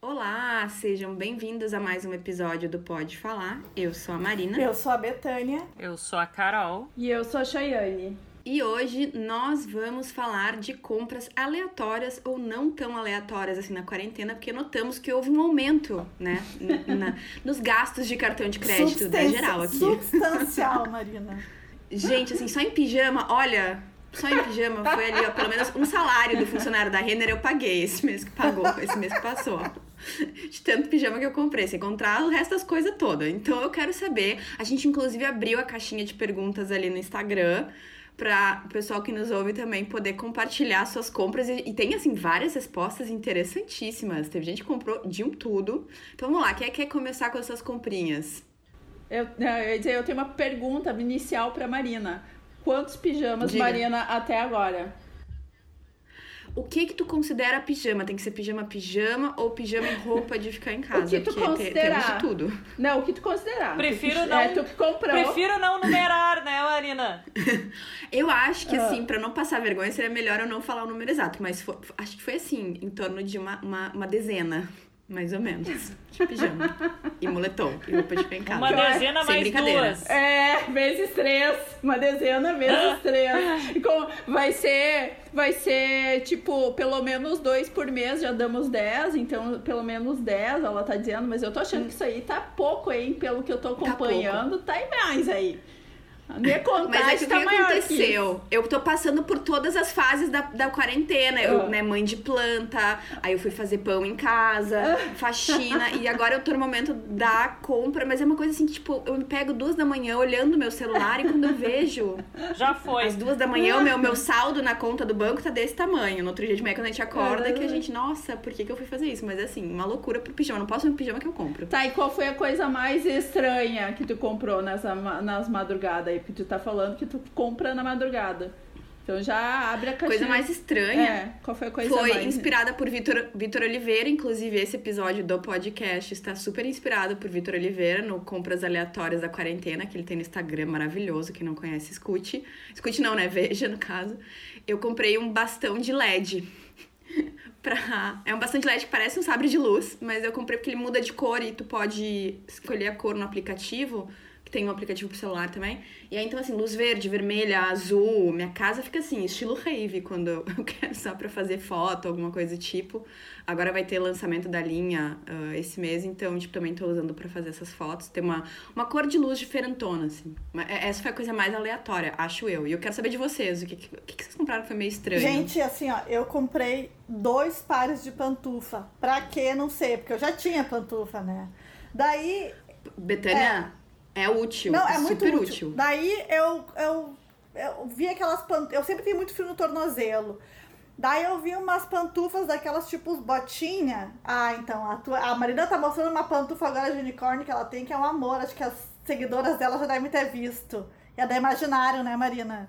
Olá, sejam bem-vindos a mais um episódio do Pode Falar. Eu sou a Marina. Eu sou a Betânia. Eu sou a Carol. E eu sou a Chayane. E hoje nós vamos falar de compras aleatórias ou não tão aleatórias assim na quarentena, porque notamos que houve um aumento, né, na, nos gastos de cartão de crédito da geral aqui. Substancial, Marina. Gente, assim, só em pijama, olha, só em pijama foi ali, ó, pelo menos um salário do funcionário da Renner eu paguei esse mês que pagou, esse mês que passou. De tanto pijama que eu comprei, sem encontrar o resto das coisas todas. Então eu quero saber. A gente, inclusive, abriu a caixinha de perguntas ali no Instagram para o pessoal que nos ouve também poder compartilhar suas compras. E, e, tem, assim, várias respostas interessantíssimas. Teve gente que comprou de um tudo. Então vamos lá, quem é quer começar com as suas comprinhas? Eu, eu, dizer, eu tenho uma pergunta inicial para Marina. Quantos pijamas, Diga. Marina, até agora? O que que tu considera pijama? Tem que ser pijama pijama ou pijama e roupa de ficar em casa? O que tu considerar? De tudo. Não, o que tu considerar. Prefiro não. É, tu que comprou. Prefiro não numerar, né, Marina? eu acho que assim, para não passar vergonha, seria melhor eu não falar o número exato, mas foi, acho que foi assim, em torno de uma, uma, uma dezena. Mais ou menos. De pijama. e moletom. E roupa de casa. Uma dezena Sem mais duas. É, vezes três. Uma dezena vezes três. E como vai ser, vai ser, tipo, pelo menos dois por mês, já damos dez. Então, pelo menos dez, ela tá dizendo. Mas eu tô achando que isso aí tá pouco, hein? Pelo que eu tô tá acompanhando, tá, tá em mais aí. A minha contagem Mas é que tá o que aconteceu? Que eu tô passando por todas as fases da, da quarentena. Eu, uh. né, mãe de planta, aí eu fui fazer pão em casa, uh. faxina, e agora eu tô no momento da compra, mas é uma coisa assim, tipo, eu me pego duas da manhã olhando meu celular e quando eu vejo. Já foi. Às duas da manhã, o meu, meu saldo na conta do banco tá desse tamanho. No outro dia de manhã, quando a gente acorda, que a gente, nossa, por que, que eu fui fazer isso? Mas assim, uma loucura pro pijama. Eu não posso ir no pijama que eu compro. Tá, e qual foi a coisa mais estranha que tu comprou nessa, nas madrugadas aí? Porque tu tá falando que tu compra na madrugada. Então já abre a caixinha. Coisa mais estranha. É, qual foi a coisa foi mais... inspirada por Vitor, Vitor Oliveira, inclusive esse episódio do podcast está super inspirado por Vitor Oliveira no Compras Aleatórias da Quarentena, que ele tem no Instagram maravilhoso, quem não conhece, escute. Escute não, né? Veja, no caso. Eu comprei um bastão de LED. pra... É um bastão de LED que parece um sabre de luz, mas eu comprei porque ele muda de cor e tu pode escolher a cor no aplicativo que tem um aplicativo pro celular também. E aí, então, assim, luz verde, vermelha, azul. Minha casa fica assim, estilo rave, quando eu quero só pra fazer foto, alguma coisa do tipo. Agora vai ter lançamento da linha uh, esse mês, então, tipo, também tô usando pra fazer essas fotos. Tem uma, uma cor de luz diferentona, assim. É, essa foi a coisa mais aleatória, acho eu. E eu quero saber de vocês, o que, que, que vocês compraram foi meio estranho? Gente, assim, ó, eu comprei dois pares de pantufa. Pra quê? Não sei, porque eu já tinha pantufa, né? Daí. Betânia, é, é útil. Não, é muito útil. útil. Daí eu, eu, eu vi aquelas pantufas. Eu sempre tenho muito frio no tornozelo. Daí eu vi umas pantufas daquelas tipo botinha. Ah, então, a, tua, a Marina tá mostrando uma pantufa agora de unicórnio que ela tem, que é um amor. Acho que as seguidoras dela já devem ter visto. E é da Imaginário, né, Marina?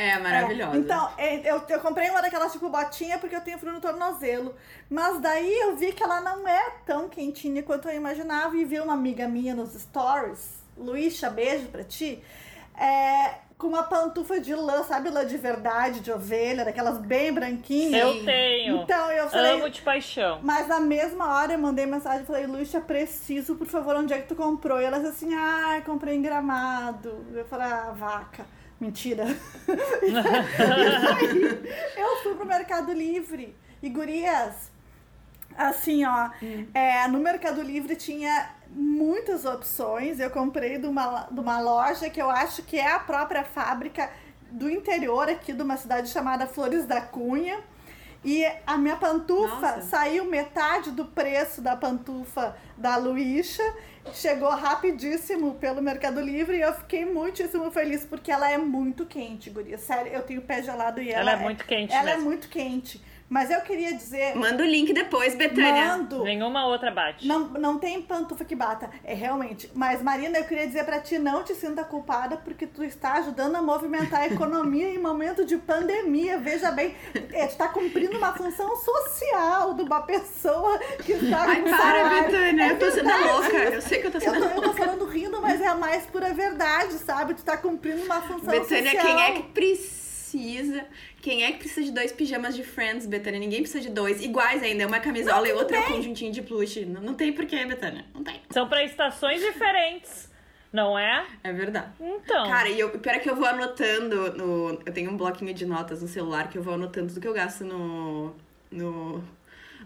É, maravilhosa. É, então, eu, eu comprei uma daquelas tipo botinha porque eu tenho frio no tornozelo. Mas daí eu vi que ela não é tão quentinha quanto eu imaginava e vi uma amiga minha nos stories, Luísa, beijo pra ti, é, com uma pantufa de lã, sabe lã de verdade, de ovelha, daquelas bem branquinhas. Eu tenho. Então eu falei. Amo de paixão. Mas na mesma hora eu mandei mensagem e falei, Luísa, preciso, por favor, onde é que tu comprou? E ela disse assim, ah, comprei em gramado. Eu falei, ah, vaca. Mentira. eu fui pro Mercado Livre. E gurias, assim, ó, hum. é, no Mercado Livre tinha muitas opções. Eu comprei de uma, de uma loja que eu acho que é a própria fábrica do interior aqui de uma cidade chamada Flores da Cunha. E a minha pantufa Nossa. saiu metade do preço da pantufa da Luísa. Chegou rapidíssimo pelo Mercado Livre e eu fiquei muitíssimo feliz porque ela é muito quente, guria. Sério, eu tenho pé gelado e ela, ela é muito quente. Ela é mesmo. é muito quente. Mas eu queria dizer. Manda o link depois, Betânia. Mando. Nenhuma outra bate. Não, não tem pantufa que bata. É realmente. Mas, Marina, eu queria dizer para ti: não te sinta culpada, porque tu está ajudando a movimentar a economia em momento de pandemia. Veja bem, é, tu está cumprindo uma função social de uma pessoa que está Ai, com para, salário. Betânia. É eu tô sendo louca. Eu sei que eu tô sendo eu tô, eu tô falando rindo, mas é a mais pura verdade, sabe? Tu está cumprindo uma função Betânia, social. Betânia, quem é que precisa? Precisa. Quem é que precisa de dois pijamas de Friends, Betânia? Ninguém precisa de dois. Iguais ainda, uma camisola e outra conjuntinho de plush. Não, não tem porquê, Betânia. Não tem. São pra estações diferentes. Não é? É verdade. Então. Cara, e eu, pior é que eu vou anotando no. Eu tenho um bloquinho de notas no celular que eu vou anotando tudo que eu gasto no. no,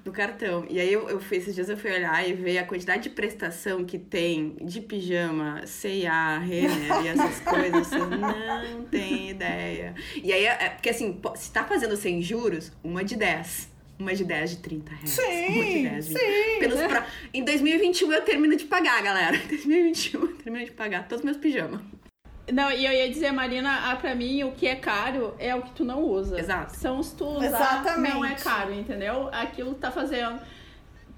no cartão. E aí eu, eu fui, esses dias eu fui olhar e ver a quantidade de prestação que tem de pijama, C&A, Renner e essas coisas. Você não tem ideia. E aí, é, porque assim, se tá fazendo sem juros, uma de 10. Uma de 10 de 30 reais. Sim, uma de 10, sim. Pelos pra... Em 2021 eu termino de pagar, galera. Em 2021 eu termino de pagar todos os meus pijamas. Não, e eu ia dizer, Marina, ah, pra mim o que é caro é o que tu não usa. Exato. São os tu usar, Exatamente. não é caro, entendeu? Aquilo que tá fazendo.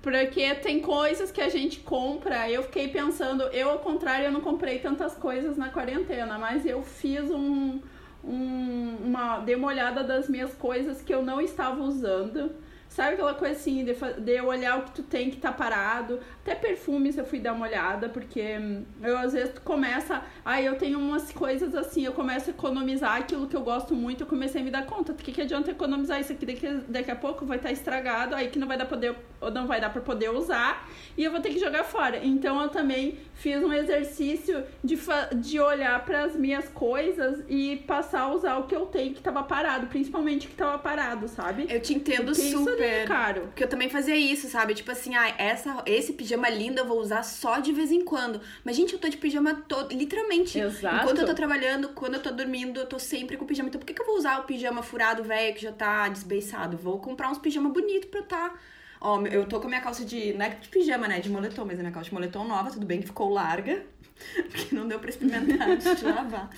Porque tem coisas que a gente compra, eu fiquei pensando, eu ao contrário, eu não comprei tantas coisas na quarentena, mas eu fiz um, um uma dei uma olhada das minhas coisas que eu não estava usando. Sabe aquela coisa assim, de, de eu olhar o que tu tem que tá parado. Até perfumes eu fui dar uma olhada, porque hum, eu às vezes começa. Aí eu tenho umas coisas assim, eu começo a economizar aquilo que eu gosto muito, eu comecei a me dar conta. O que, que adianta economizar isso aqui? Daqui, daqui a pouco vai estar estragado, aí que não vai dar poder, ou não vai dar pra poder usar, e eu vou ter que jogar fora. Então eu também fiz um exercício de, de olhar para as minhas coisas e passar a usar o que eu tenho que tava parado, principalmente o que tava parado, sabe? Eu te entendo Porque isso super. ali é caro. Porque eu também fazia isso, sabe? Tipo assim, ah, essa, esse pijama lindo eu vou usar só de vez em quando. Mas, gente, eu tô de pijama todo, literalmente. Exato. Enquanto eu tô trabalhando, quando eu tô dormindo, eu tô sempre com pijama. Então, por que, que eu vou usar o pijama furado, velho, que já tá desbeiçado? Vou comprar uns pijama bonito pra eu tá. Ó, eu tô com a minha calça de. Não é de pijama, né? De moletom, mas a minha calça de moletom nova, tudo bem que ficou larga. Porque não deu pra experimentar antes de lavar.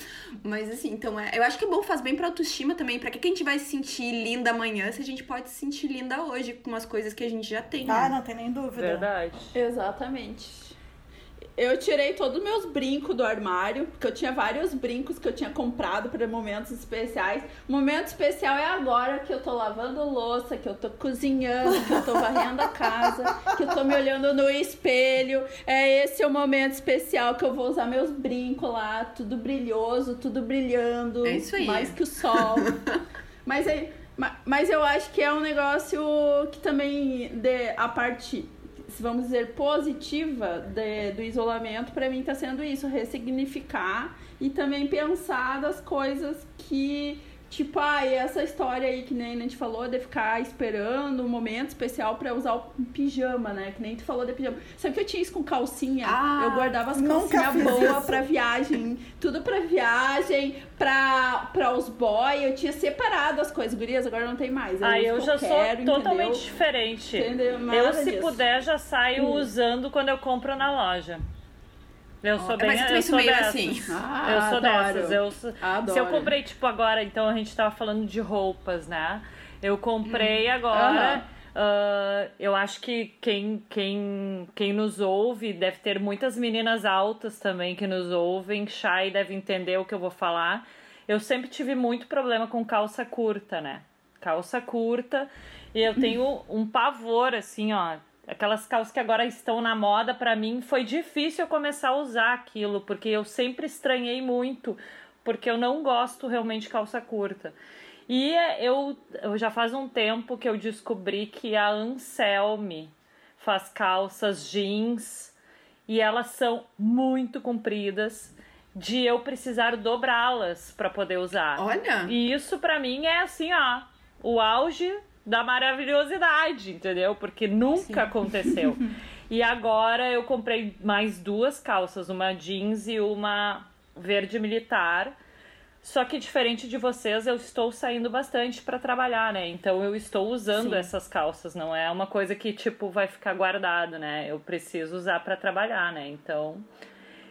Mas assim, então é, eu acho que é bom, faz bem pra autoestima também. Pra que, que a gente vai se sentir linda amanhã se a gente pode se sentir linda hoje com as coisas que a gente já tem? Ah, né? não tem nem dúvida. Verdade. Exatamente. Eu tirei todos os meus brincos do armário, porque eu tinha vários brincos que eu tinha comprado para momentos especiais. Momento especial é agora que eu tô lavando louça, que eu tô cozinhando, que eu tô varrendo a casa, que eu tô me olhando no espelho. É esse é o momento especial que eu vou usar meus brincos lá, tudo brilhoso, tudo brilhando, É isso aí. mais que o sol. Mas ma- mas eu acho que é um negócio que também de, a parte vamos dizer, positiva de- do isolamento, pra mim tá sendo isso, ressignificar e também pensar das coisas que, tipo, ah, e essa história aí que nem a gente falou de ficar esperando um momento especial pra usar o pijama, né? Que nem tu falou de pijama. Sabe que eu tinha isso com calcinha? Ah, eu guardava as calcinhas boas pra viagem, tudo pra viagem, pra, pra os boy, eu tinha separado as coisas, gurias, agora não tem mais. Ah, eu que já sou quero, totalmente entendeu? diferente. Entendeu? Nada Eu, se disso. puder, já saio Hum. usando quando eu compro na loja. Eu sou bem, Mas eu também sou sou meio dessas. assim. Ah, Eu sou adoro. dessas. Eu, Adoro. Se eu comprei, tipo, agora, então a gente tava falando de roupas, né? Eu comprei agora. Aham. ah, eu acho que quem, quem, quem nos ouve deve ter muitas meninas altas também que nos ouvem. Chay deve entender o que eu vou falar. Eu sempre tive muito problema com calça curta, né? Calça curta. E eu tenho um pavor, assim, ó. Aquelas calças que agora estão na moda, pra mim foi difícil eu começar a usar aquilo, porque eu sempre estranhei muito, porque eu não gosto realmente de calça curta. E é, eu, eu já faz um tempo que eu descobri que a Anselme faz calças jeans e elas são muito compridas de eu precisar dobrá-las para poder usar. Olha! E isso pra mim é assim, ó, o auge da maravilhosidade, entendeu? Porque nunca aconteceu. E agora eu comprei mais duas calças, uma jeans e uma verde militar. Só que diferente de vocês, eu estou saindo bastante para trabalhar, né? Então eu estou usando Sim. essas calças, não é uma coisa que tipo vai ficar guardado, né? Eu preciso usar para trabalhar, né? Então,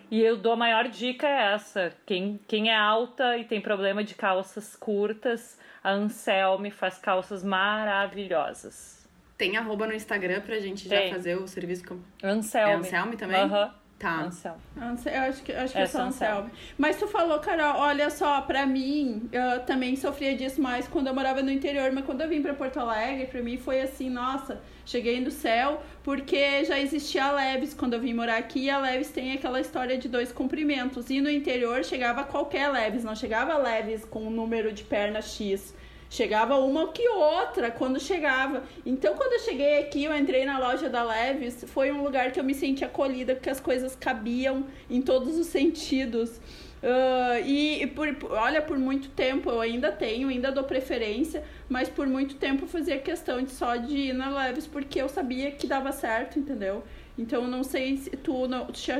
e eu dou a maior dica é essa. Quem, quem é alta e tem problema de calças curtas, a Anselme faz calças maravilhosas. Tem arroba no Instagram pra gente já Tem. fazer o serviço com. Anselme. É Anselme também? Aham. Tá. Anselmo. Anse- Eu acho que, acho que É é, só São Anselmo. Mas tu falou, Carol, olha só, pra mim, eu também sofria disso mais quando eu morava no interior, mas quando eu vim pra Porto Alegre, pra mim foi assim, nossa, cheguei no céu, porque já existia a Leves quando eu vim morar aqui, e a Leves tem aquela história de dois comprimentos, e no interior chegava qualquer Leves, não chegava Leves com um número de perna X. Chegava uma que outra quando chegava. Então, quando eu cheguei aqui, eu entrei na loja da Leves, foi um lugar que eu me senti acolhida, porque as coisas cabiam em todos os sentidos. Ah, e e por- olha, por muito tempo eu ainda tenho, ainda dou preferência, mas por muito tempo eu fazia questão de só de ir na Leves porque eu sabia que dava certo, entendeu? Então eu não sei se tu não, te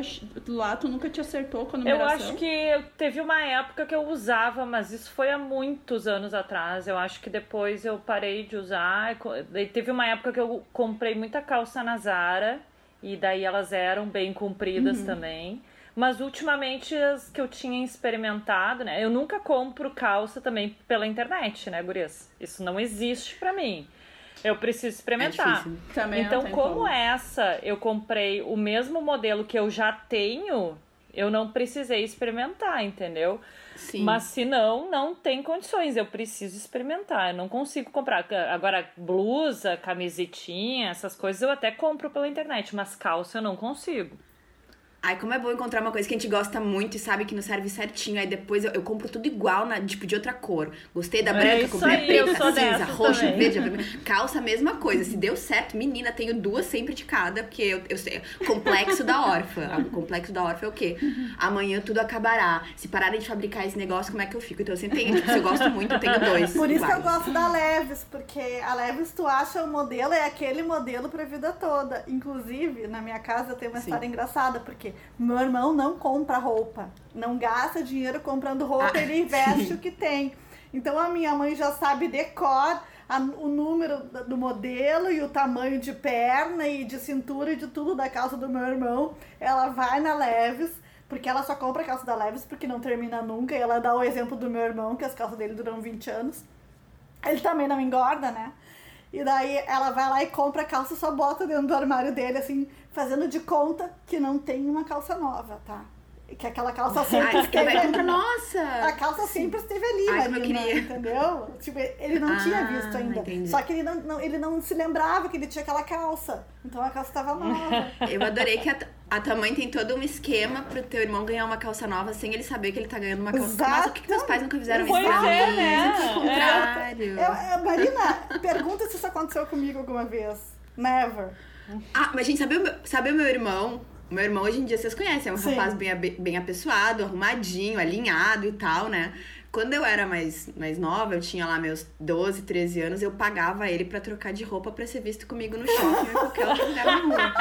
lá tu nunca te acertou com a Eu numeração. acho que teve uma época que eu usava, mas isso foi há muitos anos atrás. Eu acho que depois eu parei de usar. Teve uma época que eu comprei muita calça na Zara, e daí elas eram bem compridas também. Mas ultimamente as que eu tinha experimentado, né? Eu nunca compro calça também pela internet, né, Gurias? Isso não existe pra mim. Eu preciso É experimentar. difícil. Também não Então, como como. essa eu comprei o mesmo modelo que eu já tenho, eu não precisei experimentar, entendeu? Sim. Mas se não, não tem condições. Eu preciso experimentar. Eu não consigo comprar. Agora, blusa, camisetinha, essas coisas eu até compro pela internet, mas calça eu não consigo. Ai, como é bom encontrar uma coisa que a gente gosta muito e sabe que nos serve certinho. Aí depois eu, eu compro tudo igual, na, tipo, de outra cor. Gostei da É branca, isso comprei a aí, eu preta, cinza, roxa, também. verde. vermelho. Calça, mesma coisa. Se deu certo, menina, tenho duas sempre de cada, porque eu, eu sei. Complexo da órfã. O complexo da órfã é o quê? Amanhã tudo acabará. Se pararem de fabricar esse negócio, como é que eu fico? Então eu sempre tenho, tipo, se eu gosto muito, eu tenho dois. Por isso que eu gosto da Leves, porque a Leves tu acha o modelo, é aquele modelo pra vida toda. Inclusive, na minha casa tem uma Sim. história engraçada, porque meu irmão não compra roupa, não gasta dinheiro comprando roupa, Ah, ele investe sim. o que tem. Então a minha mãe já sabe decor a- o número do modelo e o tamanho de perna e de cintura e de tudo da calça do meu irmão. Ela vai na Leves, porque ela só compra a calça da Leves porque não termina nunca. E ela dá o exemplo do meu irmão, que as calças dele duram 20 anos. Ele também não engorda, né? E daí ela vai lá e compra a calça, só bota dentro do armário dele, assim, fazendo de conta que não tem uma calça nova, tá? Que aquela calça sempre Ai, esteve comprar, ali. nossa! A calça sempre esteve ali, Ai, Marina, queria. entendeu? Tipo, ele não Ah, tinha visto ainda. entendi. Só que ele não, não- ele não se lembrava que ele tinha aquela calça. Então a calça tava nova. Eu adorei que a, a tua mãe tem todo um esquema pro teu irmão ganhar uma calça nova sem ele saber que ele tá ganhando uma calça. Exato. Nossa, por que, que teus pais nunca fizeram Pois isso pra é, mim? né? O contrário. Eu- eu- Marina, pergunta se isso aconteceu comigo alguma vez. Never. Ah, mas gente, sabe o meu, sabe o meu irmão? Meu irmão hoje em dia vocês conhecem, é um Sim. rapaz bem, bem apessoado, arrumadinho, alinhado e tal, né? Quando eu era mais, mais nova, eu tinha lá meus 12, 13 anos, eu pagava ele pra trocar de roupa pra ser visto comigo no shopping ou em qualquer outro lugar na rua.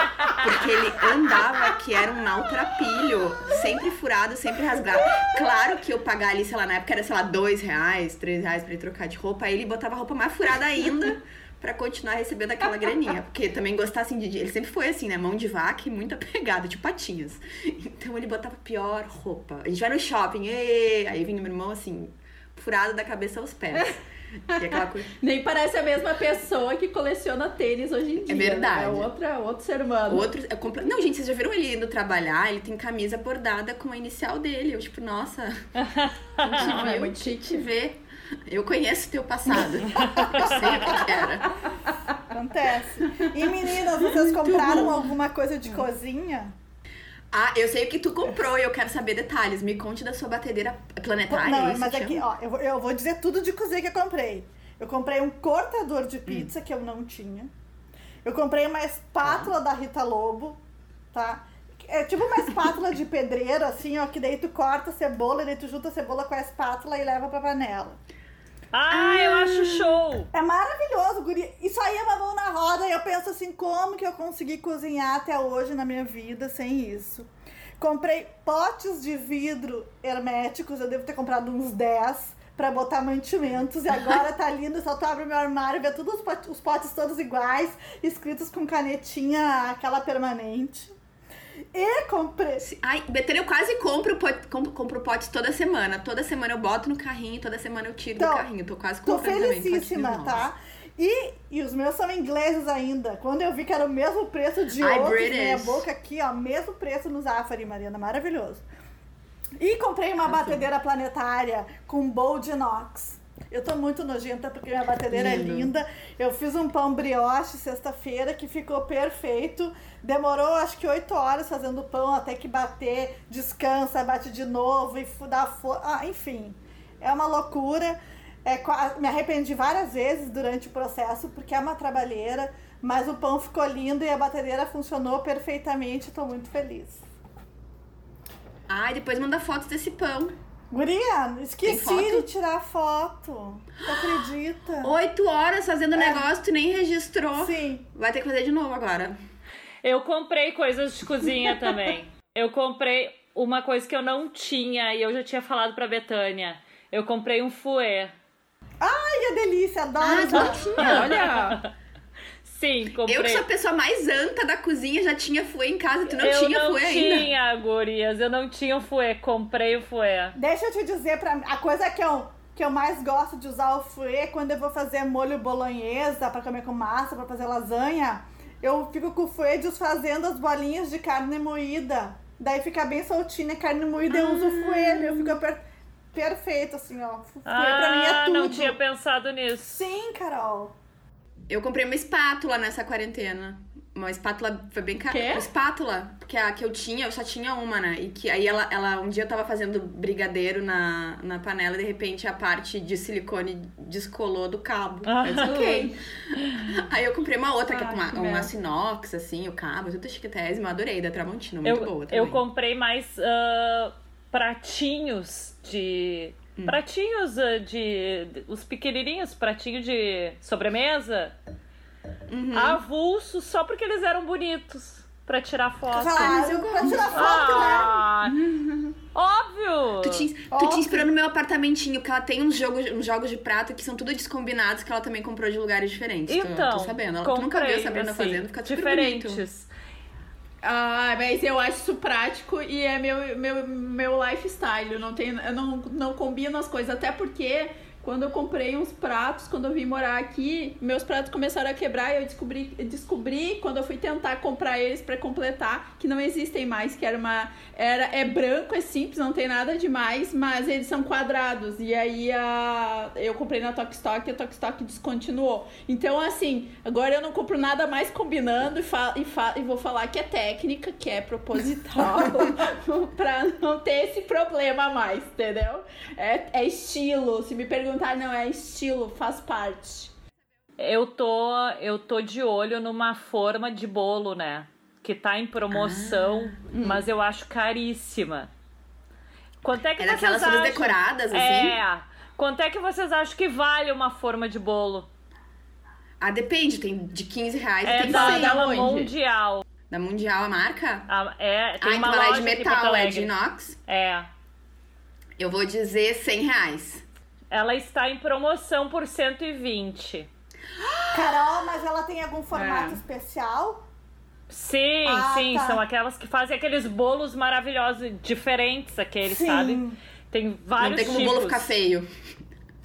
Porque ele andava que era um maltrapilho, sempre furado, sempre rasgado. Claro que eu pagar ali, sei lá, na época era, sei lá, dois reais, três reais pra ele trocar de roupa, aí ele botava a roupa mais furada ainda pra continuar recebendo aquela graninha. Porque também gostar assim de. Ele sempre foi assim, né? Mão de vaca e muita pegada, tipo patinhas. Então ele botava pior roupa. A gente vai no shopping, ê! aí vinha meu irmão assim, furado da cabeça aos pés. Coisa. Nem parece a mesma pessoa que coleciona tênis hoje em dia. verdade. né? É outra, outro ser humano. Outro. é compla- Não, gente, vocês já viram ele indo trabalhar? Ele tem camisa bordada com a inicial dele. Eu, tipo, nossa, Não, é muito te chique. ver. Eu conheço teu passado. Eu sei o que era. Acontece. E meninas, vocês compraram alguma coisa de cozinha? Ah, eu sei o que tu comprou e eu quero saber detalhes. Me conte da sua batedeira planetária. Não, é isso mas aqui, chama? ó, eu, vou- eu vou dizer tudo de cozinha que eu comprei. Eu comprei um cortador de pizza que eu não tinha. Eu comprei uma espátula da Rita Lobo, tá? É tipo uma espátula de pedreiro, assim, ó, que daí tu corta a cebola, e daí tu junta a cebola com a espátula e leva pra panela. Ah, eu acho show! É maravilhoso, guri. Isso aí é uma mão na roda e eu penso assim, como que eu consegui cozinhar até hoje na minha vida sem isso? Comprei potes de vidro herméticos, eu devo ter comprado uns 10 pra botar mantimentos e agora tá lindo, só tu abre o meu armário e vê todos os pot- os potes todos iguais, escritos com canetinha aquela permanente. E comprei Ai, Betânia, eu quase compro, pot, compro, compro potes toda semana. Toda semana eu boto no carrinho, toda semana eu tiro Então, do carrinho. Tô quase Tô comprando também felicíssima, novos. tá? E, e os meus são ingleses ainda. Quando eu vi que era o mesmo preço de Ai, outros, British. meia boca aqui, ó, mesmo preço no Zafari, Mariana, maravilhoso. E comprei uma batedeira planetária com bowl de inox. Eu tô muito nojenta porque minha batedeira é Lindo. linda. Eu fiz um pão brioche sexta-feira que ficou perfeito. Demorou acho que oito horas fazendo o pão até que bater, descansa, bate de novo e dá força. Ah, enfim, é uma loucura. É, me arrependi várias vezes durante o processo porque é uma trabalheira, mas o pão ficou lindo e a batedeira funcionou perfeitamente. Tô muito feliz. Ai, depois manda fotos desse pão. Guria, esqueci de tirar foto. Tu acredita? Oito horas fazendo negócio, tu nem registrou. É. Sim. Vai ter que fazer de novo agora. Eu comprei coisas de cozinha também. Eu comprei uma coisa que eu não tinha e eu já tinha falado pra Betânia. Eu comprei um fouet. Ai, que delícia, adoro. Ah, não tinha. Olha! Sim, comprei. Eu que sou a pessoa mais anta da cozinha, já tinha fouet em casa, tu não eu tinha não fouet ainda. tinha, gurias. Eu não tinha o fouet. Comprei o fouet. Deixa eu te dizer, pra, a coisa que eu, que eu mais gosto de usar o fouet é quando eu vou fazer molho bolonhesa pra comer com massa, pra fazer lasanha. Eu fico com o fouet desfazendo as bolinhas de carne moída. Daí fica bem soltinha a carne moída, eu uso o fouet, eu fico per- perfeito, assim, ó. Fouet pra mim é Ah, tudo. não tinha pensado nisso. Sim, Carol. Eu comprei uma espátula nessa quarentena. Uma espátula foi bem cara. Uma espátula, porque a que eu tinha, eu só tinha uma, né? E que aí ela, ela um dia eu tava fazendo brigadeiro na, na panela e de repente a parte de silicone descolou do cabo. Ah. Eu disse, ok. Aí eu comprei uma outra, que é com uma, que um aço inox, assim, o cabo, tudo chiquitésimo, eu adorei, da Tramontina, muito Eu, boa também. eu comprei mais ah, pratinhos de. Hum. Pratinhos ah, de, de- Os pequenininhos, pratinho de sobremesa. Uhum. Avulsos, só porque eles eram bonitos. Pra tirar foto. Claro, eu pra tirar foto, né? Ah, óbvio! Tu te, tu Óbvio. te inspirou no meu apartamentinho, porque ela tem uns jogos, uns jogos de prato que são tudo descombinados, que ela também comprou de lugares diferentes. Tô- Então, tô, sabendo. Ela, tu nunca viu comprei, a Sabrina assim, fazendo, fica super bonito. Ah, mas eu acho isso prático e é meu, meu, meu lifestyle. Não, tenho, eu não, não combino as coisas. Até porque quando eu comprei uns pratos, quando eu vim morar aqui, meus pratos começaram a quebrar e eu descobri, descobri quando eu fui tentar comprar eles pra completar que não existem mais, que era uma era é branco, é simples, não tem nada demais, mas eles são quadrados. E aí a eu comprei na Tok Stock e a Tok Stock descontinuou. Então assim, agora eu não compro nada mais combinando e, fa e, fa e vou falar que é técnica, que é proposital, pra não ter esse problema mais, entendeu? É, é estilo. Se me perguntar, não, é estilo, faz parte. Eu tô, eu tô de olho numa forma de bolo, né? Que tá em promoção, Ah. mas eu acho caríssima. Quanto é que É vocês daquelas acham? decoradas, assim? É. Quanto é que vocês acham que vale uma forma de bolo? Ah, depende, tem de 15 reais É e tem da, 100. da? Mundial. Da Mundial a marca? Ah, é, tem ah, uma então ela é loja de metal, é de inox. É. Eu vou dizer 100 reais. Ela está em promoção por 120. Carol, mas ela tem algum formato É. especial? Sim, Ah, sim, tá. são aquelas que fazem aqueles bolos maravilhosos, diferentes aqueles, Sim. sabe? Tem vários não tem como o tipos. bolo ficar feio.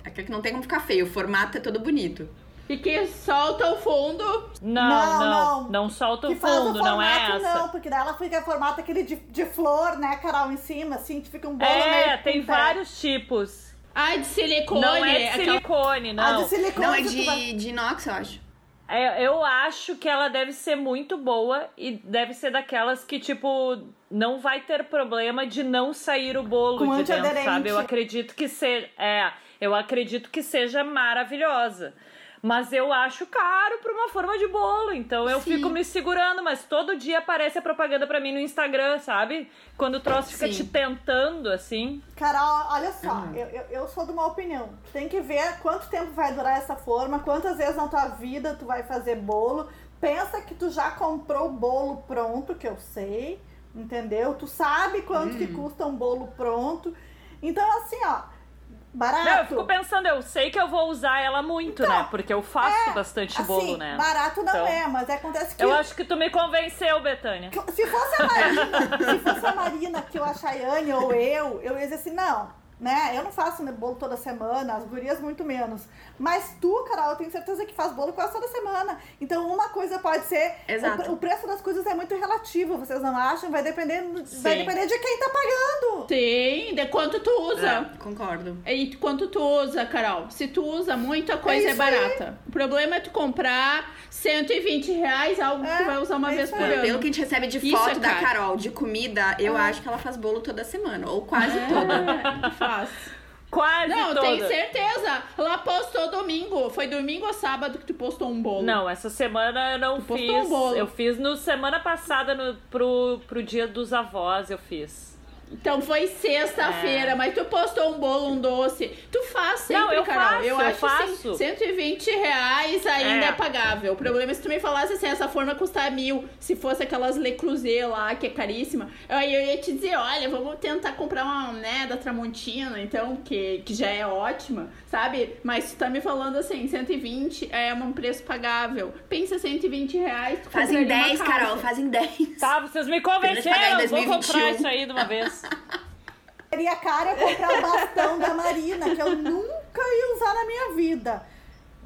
Aqui que não tem como ficar feio, o formato é todo bonito. E que solta o fundo. Não, Não, não, não. não, solta o fundo, o não é essa. não, porque daí ela fica formato aquele de, de flor, né, Carol, em cima, assim, que fica um bolo É, meio tem vários tipos. Ah, de silicone. não é de aquela- silicone, A não. de silicone. Não, é tu vai- de, de inox, eu acho. É, eu acho que ela deve ser muito boa e deve ser daquelas que, tipo, não vai ter problema de não sair o bolo Com de dentro, sabe? Eu acredito que seja. É, eu acredito que seja maravilhosa. Mas eu acho caro pra uma forma de bolo, então eu Sim. fico me segurando, mas todo dia aparece a propaganda pra mim no Instagram, sabe? Quando o troço fica Sim. te tentando, assim. Carol, olha só, Uhum. eu, eu, eu sou de uma opinião. Tu tem que ver quanto tempo vai durar essa forma, quantas vezes na tua vida tu vai fazer bolo. Pensa que tu já comprou o bolo pronto, que eu sei, entendeu? Tu sabe quanto Hum. que custa um bolo pronto. Então, assim, ó, barato. Não, eu fico pensando, eu sei que eu vou usar ela muito, Então, né? Porque eu faço é, bastante assim, bolo, né? Barato não Então, é, mas acontece que. Eu acho que tu me convenceu, Betânia. Se fosse a Marina, se fosse a Marina que eu a Chayane ou eu, eu ia dizer assim, não, né? Eu não faço bolo toda semana, as gurias muito menos. Mas tu, Carol, eu tenho certeza que faz bolo quase toda semana. Então, uma coisa pode ser. Exato. O, o preço das coisas é muito relativo, vocês não acham? Vai depender, vai depender de quem tá pagando. Sim, de quanto tu usa. É, concordo. E quanto tu usa, Carol? Se tu usa muito, a coisa é, aí. barata. O problema é tu comprar 120 reais, algo que É, tu vai usar uma é vez por aí. ano. Pelo que a gente recebe de Isso foto é da caro. Carol de comida, eu acho que ela faz bolo toda semana, ou quase toda. Faz. Quase Não, toda. tenho certeza. Ela postou domingo. Foi domingo ou sábado que tu postou um bolo? Não, essa semana eu não Tu postou fiz. um bolo. Eu fiz no semana passada no, pro, pro dia dos avós, eu fiz. Então foi sexta-feira, mas tu postou um bolo, um doce. Tu faz sempre, Não, eu Carol. faço, eu eu acho faço. Assim, 120 reais ainda é. É. pagável. O problema é se tu me falasse assim, essa forma custar mil. Se fosse aquelas Le Creuset lá, que é caríssima. Aí eu ia te dizer, olha, vamos tentar comprar uma, né, da Tramontina, então, que, que já é ótima, sabe? Mas tu tá me falando assim, 120 é um preço pagável. Pensa 120 reais, tu Fazem compraria uma 10, calça. Carol, fazem 10. Tá, vocês me convenceram. Vou 2021. comprar isso aí de uma vez. Seria caro eu comprar o bastão da Marina, que eu nunca ia usar na minha vida.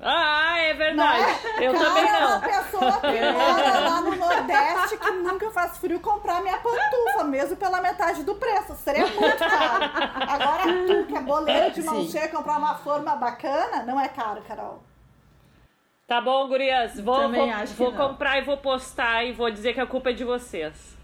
Ah, é verdade. Não é? Eu Cara, também é uma não. pessoa que mora lá no Nordeste que nunca faz frio comprar minha pantufa, mesmo pela metade do preço. Seria muito caro. Agora tu, que é boleiro de mão cheia, comprar uma forma bacana, não é caro, Carol. Tá bom, gurias. Vou, vou, vou comprar e vou postar e vou dizer que a culpa é de vocês.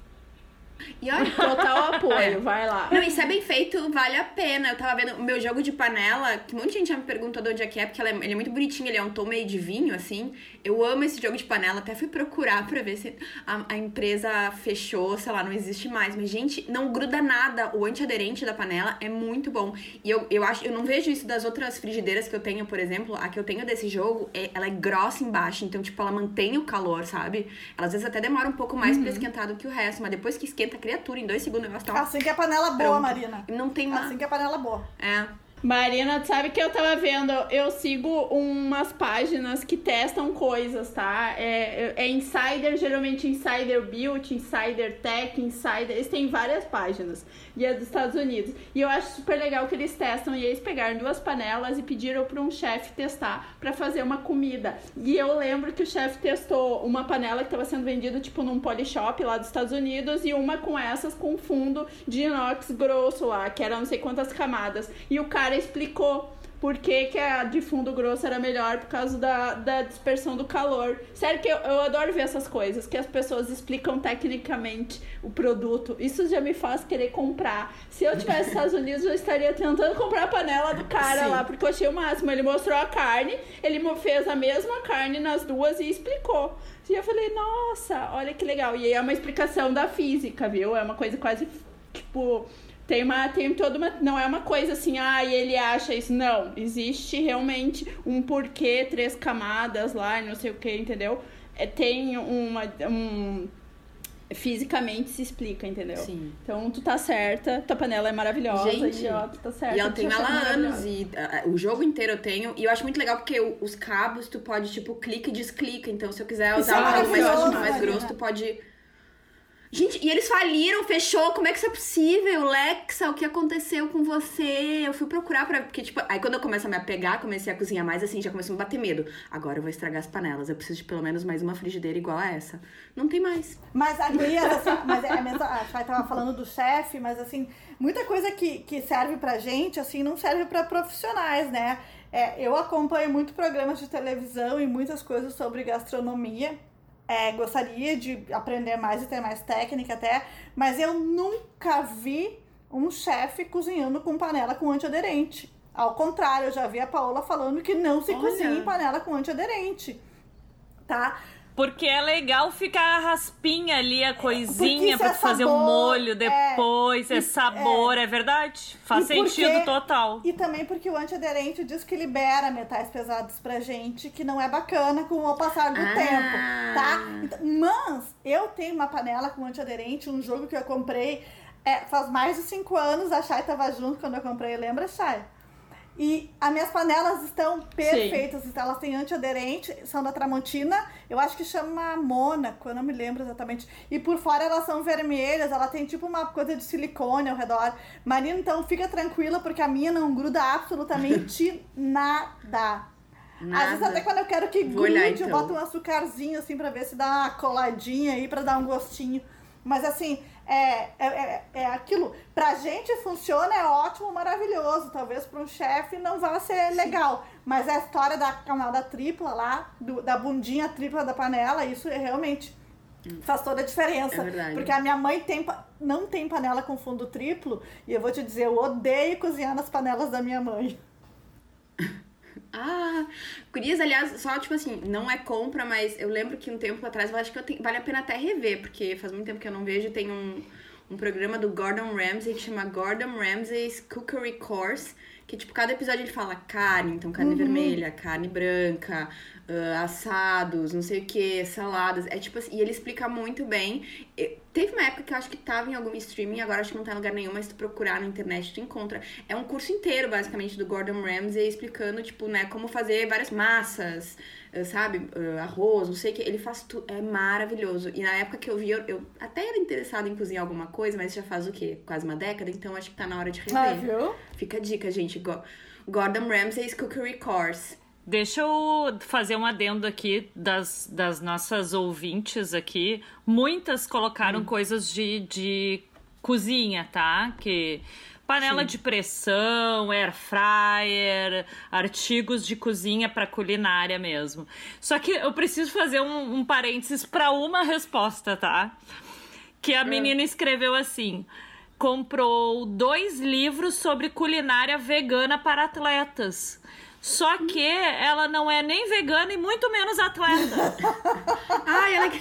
E olha, Total apoio, É. vai lá. Não, se é bem feito, vale a pena. Eu tava vendo o meu jogo de panela, que um monte de gente já me perguntou de onde é que é, porque é- ele é muito bonitinho, ele é um tom meio de vinho, assim. Eu amo esse jogo de panela, até fui procurar pra ver se a, a empresa fechou, sei lá, não existe mais. Mas, gente, não gruda nada. O antiaderente da panela é muito bom. E eu, eu acho, eu não vejo isso das outras frigideiras que eu tenho, por exemplo. A que eu tenho desse jogo, é, ela é grossa embaixo, então, tipo, ela mantém o calor, sabe? Ela às vezes até demora um pouco mais pra esquentar do que o resto, mas depois que esquenta criatura, em dois segundos o negócio tá Assim que é panela boa, Pronto. Marina. não tem mais. Assim que é panela boa. É. Marina, sabe que eu tava vendo, eu sigo umas páginas que testam coisas, tá? É, é Insider, geralmente Insider Beauty, Insider Tech, Insider. Eles têm várias páginas. E é dos Estados Unidos. E eu acho super legal que eles testam. E eles pegaram duas panelas e pediram pra um chefe testar pra fazer uma comida. E eu lembro que o chefe testou uma panela que tava sendo vendida tipo num polishop lá dos Estados Unidos e uma com essas com fundo de inox grosso lá, que era não sei quantas camadas. E o cara explicou por que, que a de fundo grosso era melhor por causa da, da dispersão do calor. Sério que eu, eu adoro ver essas coisas, que as pessoas explicam tecnicamente o produto. Isso já me faz querer comprar. Se eu tivesse nos Estados Unidos, eu estaria tentando comprar a panela do cara Sim. lá, porque eu achei o máximo. Ele mostrou a carne, ele fez a mesma carne nas duas e explicou. E eu falei, nossa, olha que legal. E aí é uma explicação da física, viu? É uma coisa quase, tipo... Tem uma, tem toda uma, não é uma coisa assim, ah, e ele acha isso, não, existe realmente um porquê, três camadas lá, e não sei o que, entendeu? É, tem uma, um, fisicamente se explica, entendeu? Sim. Então tu tá certa, tua panela é maravilhosa, Gente, e ó, tu tá certa. E eu tenho ela há anos e ah, o jogo inteiro eu tenho. E eu acho muito legal porque o- os cabos tu pode, tipo, clica e desclica. Então, se eu quiser usar é um cabo mais mais grosso, tu pode. Gente, e eles faliram, fechou. Como é que isso é possível? Lexa, o que aconteceu com você? Eu fui procurar pra. Porque, tipo, aí quando eu começo a me apegar, comecei a cozinhar mais assim, já começou a me bater medo. Agora eu vou estragar as panelas. Eu preciso de pelo menos mais uma frigideira igual a essa. Não tem mais. Mas a assim, mas é mesmo, a Chay tava falando do chefe, mas assim, muita coisa que, que serve pra gente, assim, não serve pra profissionais, né? É, eu acompanho muito programas de televisão e muitas coisas sobre gastronomia. É, gostaria de aprender mais e ter mais técnica até, mas eu nunca vi um chefe cozinhando com panela com antiaderente. Ao contrário, eu já vi a Paola falando que não se Olha. cozinha em panela com antiaderente. Tá? Porque é legal ficar a raspinha ali, a coisinha, isso pra é fazer o sabor, molho é. depois, é, E- sabor, é, verdade? Faz E sentido quê? total. E também porque o antiaderente diz que libera metais pesados pra gente, que não é bacana com o passar do Ah. tempo, tá? Então, mas eu tenho uma panela com antiaderente, um jogo que eu comprei é, faz mais de cinco anos, a Chay tava junto quando eu comprei, lembra, Chay? E as minhas panelas estão perfeitas. Sim. Elas têm antiaderente, são da Tramontina. Eu acho que chama Mônaco, eu não me lembro exatamente. E por fora elas são vermelhas, ela tem tipo uma coisa de silicone ao redor. Marina, então fica tranquila, porque a minha não gruda absolutamente nada. Nada. Às vezes até quando eu quero que Vou grude, olhar, então. eu boto um açucarzinho assim pra ver se dá uma coladinha aí, pra dar um gostinho. Mas assim, é, é, é, é aquilo. Pra gente funciona, é ótimo, maravilhoso. Talvez para um chefe não vá ser legal. Mas a história da camada tripla lá, do, da bundinha tripla da panela, isso é realmente hum. faz toda a diferença. É porque a minha mãe tem, não tem panela com fundo triplo. E eu vou te dizer, eu odeio cozinhar nas panelas da minha mãe. Ah, Curias, aliás, só tipo assim, não é compra, mas eu lembro que um tempo atrás eu acho que eu tenho, vale a pena até rever, porque faz muito tempo que eu não vejo. Tem um, um programa do Gordon Ramsay que chama Gordon Ramsay's Cookery Course, que tipo, cada episódio ele fala carne, então carne uhum. vermelha, carne branca, uh, assados, não sei o que, saladas. É tipo assim, e ele explica muito bem. Teve uma época que eu acho que tava em algum streaming, agora acho que não tá em lugar nenhum, mas se tu procurar na internet, tu encontra. É um curso inteiro, basicamente, do Gordon Ramsay, explicando, tipo, né, como fazer várias massas, sabe? Uh, arroz, não sei o que. Ele faz tudo. É maravilhoso. E na época que eu vi, eu, eu, até era interessada em cozinhar alguma coisa, mas já faz o quê? Quase uma década, então acho que tá na hora de rever. Ah, viu? Fica a dica, gente. Gordon Ramsay's Cookery Course. Deixa eu fazer um adendo aqui das, das nossas ouvintes aqui. Muitas colocaram hum. coisas de, de cozinha, tá? Que panela Sim. de pressão, air fryer, artigos de cozinha para culinária mesmo. Só que eu preciso fazer um, um parênteses para uma resposta, tá? Que a é. menina escreveu assim: comprou dois livros sobre culinária vegana para atletas. Só que ela não é nem vegana e muito menos atleta. Ai, ela.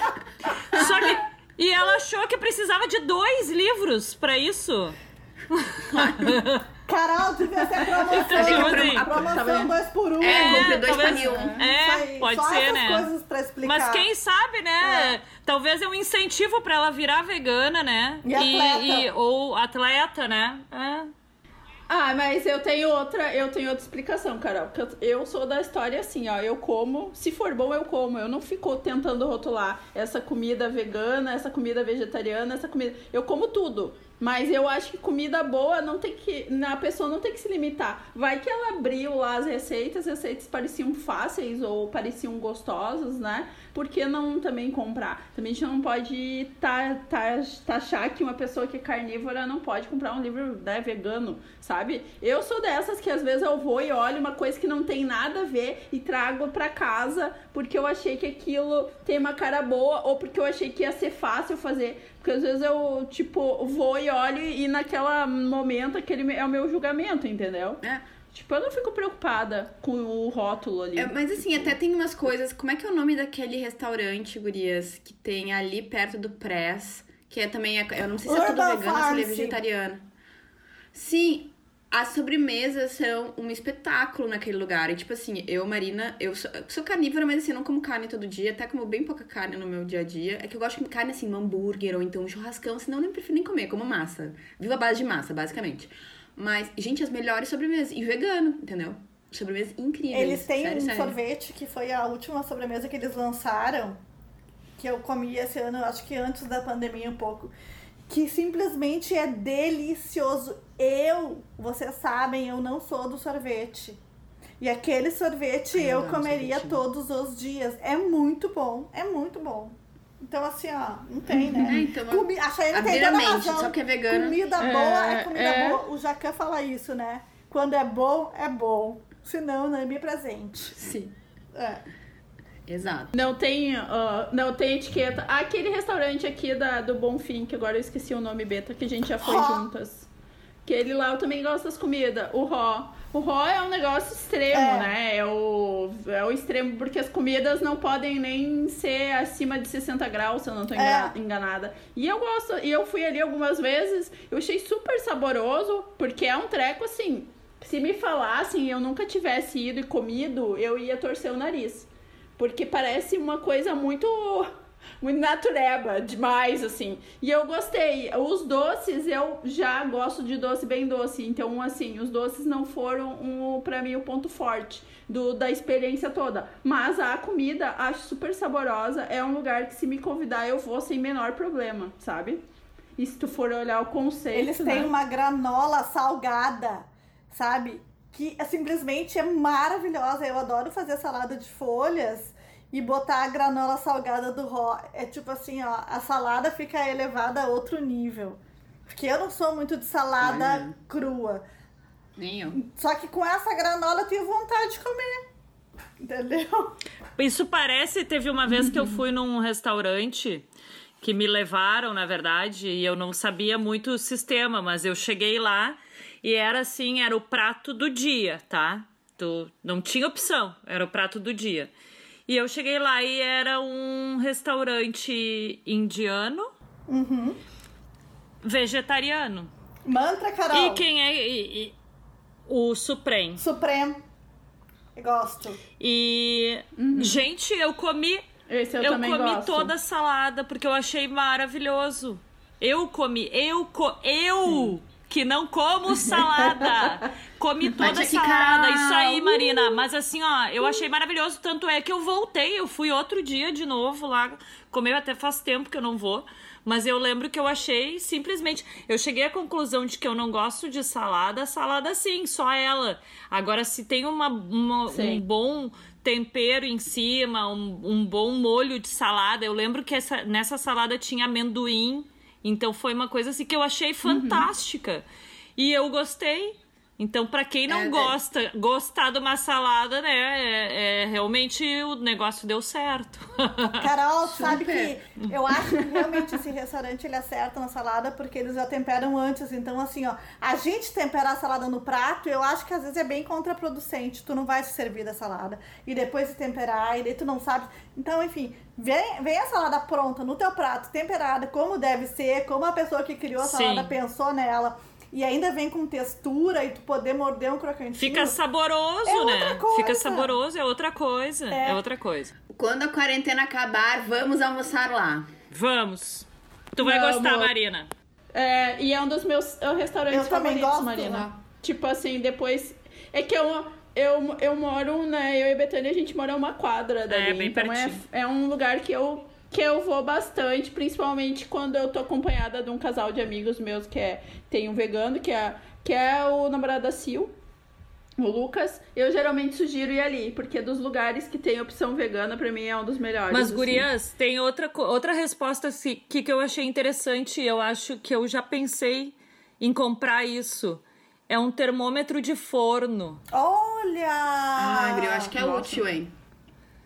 Só que. E ela achou que precisava de dois livros para isso. Carol, devia ser promoção. Então, tipo assim, a promoção 2 por 1 um. É, compre dois para um. É, pode Só ser, né? coisas pra explicar. Mas quem sabe, né? É. Talvez é um incentivo pra ela virar vegana, né? E, e atleta. E, ou atleta, né? É. Ah, mas eu tenho outra, eu tenho outra explicação, Carol. Eu sou da história assim, ó. Eu como, se for bom, eu como. Eu não fico tentando rotular essa comida vegana, essa comida vegetariana, essa comida. Eu como tudo. Mas eu acho que comida boa não tem que. A pessoa não tem que se limitar. Vai que ela abriu lá as receitas, as receitas pareciam fáceis ou pareciam gostosas, né? Por que não também comprar? Também a gente não pode taxar tá, tá, que uma pessoa que é carnívora não pode comprar um livro né, vegano, sabe? Eu sou dessas que às vezes eu vou e olho uma coisa que não tem nada a ver e trago para casa porque eu achei que aquilo tem uma cara boa ou porque eu achei que ia ser fácil fazer. Porque às vezes eu, tipo, vou e olho e naquele momento aquele é o meu julgamento, entendeu? É. Tipo, eu não fico preocupada com o rótulo ali. É, mas assim, até tem umas coisas. Como é que é o nome daquele restaurante, Gurias, que tem ali perto do Press? Que é também. Eu não sei se é tudo vegano ou se é vegetariano. Sim, as sobremesas são um espetáculo naquele lugar. E, tipo assim, eu, Marina, eu sou, sou carnívora, mas assim, eu não como carne todo dia, até como bem pouca carne no meu dia a dia. É que eu gosto de carne assim, um hambúrguer ou então um churrascão, senão eu nem prefiro nem comer, como massa. Viva a base de massa, basicamente. Mas, gente, as melhores sobremesas. E vegano, entendeu? Sobremesas incríveis. Eles têm sério, um sério. sorvete que foi a última sobremesa que eles lançaram, que eu comi esse ano, acho que antes da pandemia um pouco que simplesmente é delicioso. Eu, vocês sabem, eu não sou do sorvete. E aquele sorvete Ai, eu não, comeria sorvete. todos os dias. É muito bom, é muito bom. Então, assim, ó, não tem, né? É, então, Comi... A Chayane tem toda razão. Só que é vegano. Comida é, boa é comida é... boa. O Jacan fala isso, né? Quando é bom, é bom. Senão, não é me presente. Sim. É. Exato. Não tem, uh, não tem etiqueta. Aquele restaurante aqui da, do Bonfim, que agora eu esqueci o nome, Beta, que a gente já foi juntas. Que ele lá eu também gosto das comidas. O Ró. O Ró é um negócio extremo, é. né? É o, é o extremo, porque as comidas não podem nem ser acima de 60 graus, se eu não tô é. enganada. E eu gosto, e eu fui ali algumas vezes, eu achei super saboroso, porque é um treco assim. Se me falassem e eu nunca tivesse ido e comido, eu ia torcer o nariz. Porque parece uma coisa muito muito natureba, demais, assim. E eu gostei. Os doces, eu já gosto de doce bem doce. Então, assim, os doces não foram, um, pra mim, o ponto forte do, da experiência toda. Mas a comida, acho super saborosa. É um lugar que, se me convidar, eu vou sem menor problema, sabe? E se tu for olhar o conceito. Eles né? têm uma granola salgada, sabe? Que é, simplesmente é maravilhosa. Eu adoro fazer salada de folhas e botar a granola salgada do Ró. É tipo assim, ó, a salada fica elevada a outro nível. Porque eu não sou muito de salada Olha. crua. Nem eu. Só que com essa granola eu tenho vontade de comer. Entendeu? Isso parece, teve uma vez que eu fui num restaurante que me levaram, na verdade, e eu não sabia muito o sistema, mas eu cheguei lá e era assim, era o prato do dia, tá? Tu, não tinha opção, era o prato do dia. E eu cheguei lá e era um restaurante indiano, vegetariano. Mantra, Carol. E quem é e- e- o Supreme. Supremo. Eu gosto. E gente, eu comi Esse eu, Eu, também comi gosto. toda a salada porque eu achei maravilhoso. Eu comi, eu co, eu que não como salada. Comi toda a Bate aqui, salada. Isso aí, Marina. Mas assim, ó, eu achei maravilhoso. Tanto é que eu voltei, eu fui outro dia de novo lá. Comeu até faz tempo que eu não vou. Mas eu lembro que eu achei simplesmente. Eu cheguei à conclusão de que eu não gosto de salada. Salada sim, só ela. Agora, se tem uma, uma- um bom tempero em cima, um, um bom molho de salada. Eu lembro que essa, nessa salada tinha amendoim. Então foi uma coisa assim que eu achei fantástica. E eu gostei. Então, pra quem não É, é. gosta, gostar de uma salada, né? É, é, realmente o negócio deu certo. Carol, sabe Super. que eu acho que realmente esse restaurante ele acerta na salada porque eles já temperam antes. Então, assim, ó, a gente temperar a salada no prato, eu acho que às vezes é bem contraproducente. Tu não vai se servir da salada e depois se temperar e daí tu não sabe. Então, enfim, vem, vem a salada pronta no teu prato, temperada, como deve ser, como a pessoa que criou a Sim. salada pensou nela. E ainda vem com textura e tu poder morder um crocantinho. Fica saboroso, É né? outra coisa. Fica saboroso, é outra coisa. É. É. outra coisa. Quando a quarentena acabar, vamos almoçar lá. Vamos. Tu vai Vamos. gostar, Marina. É, e é um dos meus é, restaurantes Eu também favoritos, gosto, Marina. né? Tipo assim, depois. É que eu, eu, eu moro, né? Eu e a Betânia, a gente mora a uma quadra dali. bem então é, pertinho. é um lugar que eu, que eu vou bastante, principalmente quando eu tô acompanhada de um casal de amigos meus que é, tem um vegano, que é, que é o namorado da Sil. O Lucas, eu geralmente sugiro ir ali, porque dos lugares que tem opção vegana, pra mim é um dos melhores. Mas, assim. gurias, tem outra, outra resposta assim, que, que eu achei interessante. Eu acho que eu já pensei em comprar isso. É um termômetro de forno. Olha! Ah, eu acho que é nossa. útil, hein?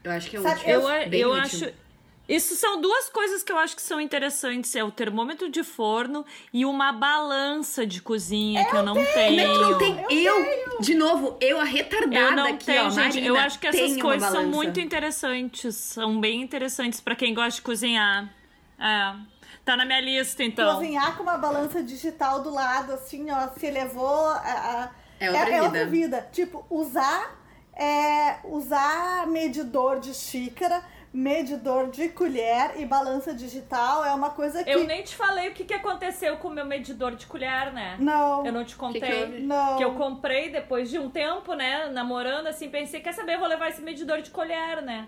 Eu acho que é Sabe, útil. Eu, Bem eu útil. acho. Isso são duas coisas que eu acho que são interessantes. É o termômetro de forno e uma balança de cozinha que eu não Como é tenho. que não tem? Eu, de novo, eu a retardada Eu não aqui, tenho, ó, gente. Marina, eu acho que essas coisas são muito interessantes. São bem interessantes pra quem gosta de cozinhar. É. Tá na minha lista, então. Cozinhar com uma balança digital do lado, assim, ó, se elevou. A, a- É outra vida. vida. Tipo, usar, é, usar medidor de xícara, medidor de colher e balança digital é uma coisa que. Eu nem te falei o que, que aconteceu com o meu medidor de colher, né? Não. Eu não te contei. Que que houve? Não. Que eu comprei depois de um tempo, né? Namorando, assim, pensei, quer saber, eu vou levar esse medidor de colher, né?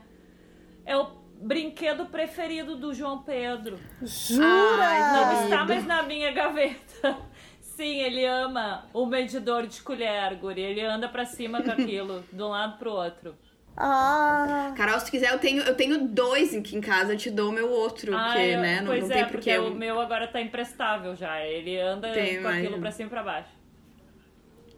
É o brinquedo preferido do João Pedro. Jura? Ai, Não está mais na minha gaveta. Sim, ele ama o medidor de colher, guri. Ele anda pra cima com aquilo, de um lado pro outro. Ah. Carol, se quiser, eu tenho, eu tenho dois aqui em casa, eu te dou o meu outro, porque, eu- né, não, pois não é, tem porque porque eu... o meu agora tá imprestável já. Ele anda Tem, com aquilo imagino. pra cima e pra baixo.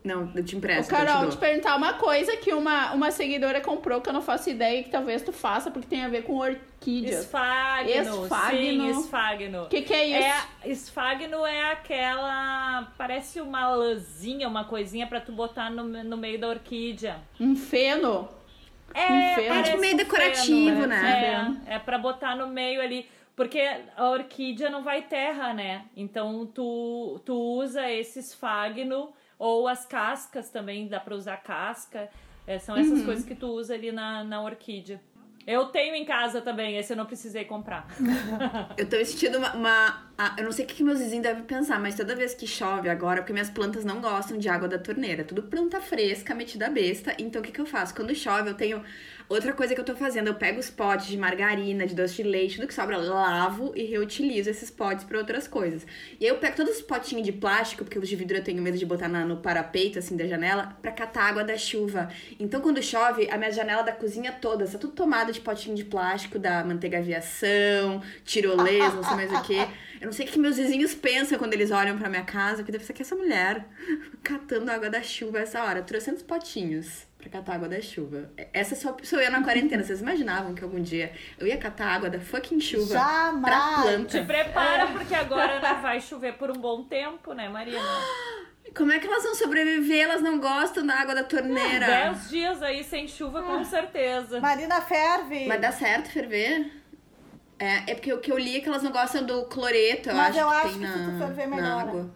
Não, eu te Ô, empresto, Carol, eu te te perguntar uma coisa que uma, uma seguidora comprou que eu não faço ideia e que talvez tu faça, porque tem a ver com orquídeas. Esfagno, Esfagno. sim, esfagno. O que, que é isso? É, esfagno é aquela. Parece uma lãzinha, uma coisinha pra tu botar no, no meio da orquídea. Um feno? É, Um É tipo meio decorativo, feno, né? É, é pra botar no meio ali. Porque a orquídea não vai terra, né? Então tu, tu usa esse esfagno ou as cascas também, dá pra usar casca. É, são essas coisas que tu usa ali na, na orquídea. Eu tenho em casa também, esse eu não precisei comprar. Eu tô sentindo uma. uma- a- eu não sei o que, meus vizinhos devem pensar, mas toda vez que chove agora, porque minhas plantas não gostam de água da torneira. Tudo planta fresca, metida besta. Então o que, que eu faço? Quando chove, eu tenho. Outra coisa que eu tô fazendo, eu pego os potes de margarina, de doce de leite, tudo que sobra, lavo e reutilizo esses potes pra outras coisas. E aí eu pego todos os potinhos de plástico, porque os de vidro eu tenho medo de botar na- no parapeito, assim, da janela, pra catar água da chuva. Então quando chove, a minha janela da cozinha toda, tá tudo tomada de potinho de plástico, da manteiga aviação, tirolesa, não sei mais o que. Eu não sei o que meus vizinhos pensam quando eles olham pra minha casa, que deve ser que essa mulher catando água da chuva essa hora. Trocentos potinhos pra catar água da chuva. Essa só sou eu na quarentena. Vocês imaginavam que algum dia eu ia catar água da fucking chuva pra Jamais. planta? Te prepara, porque agora não vai chover por um bom tempo, né, Marina? Como é que elas vão sobreviver? Elas não gostam da água da torneira. Dez dias aí sem chuva, Ah. com certeza. Marina ferve. Mas dá certo ferver? É, é porque o que eu li é que elas não gostam do cloreto, eu Mas acho eu que acho tem que na, tu ferver, água.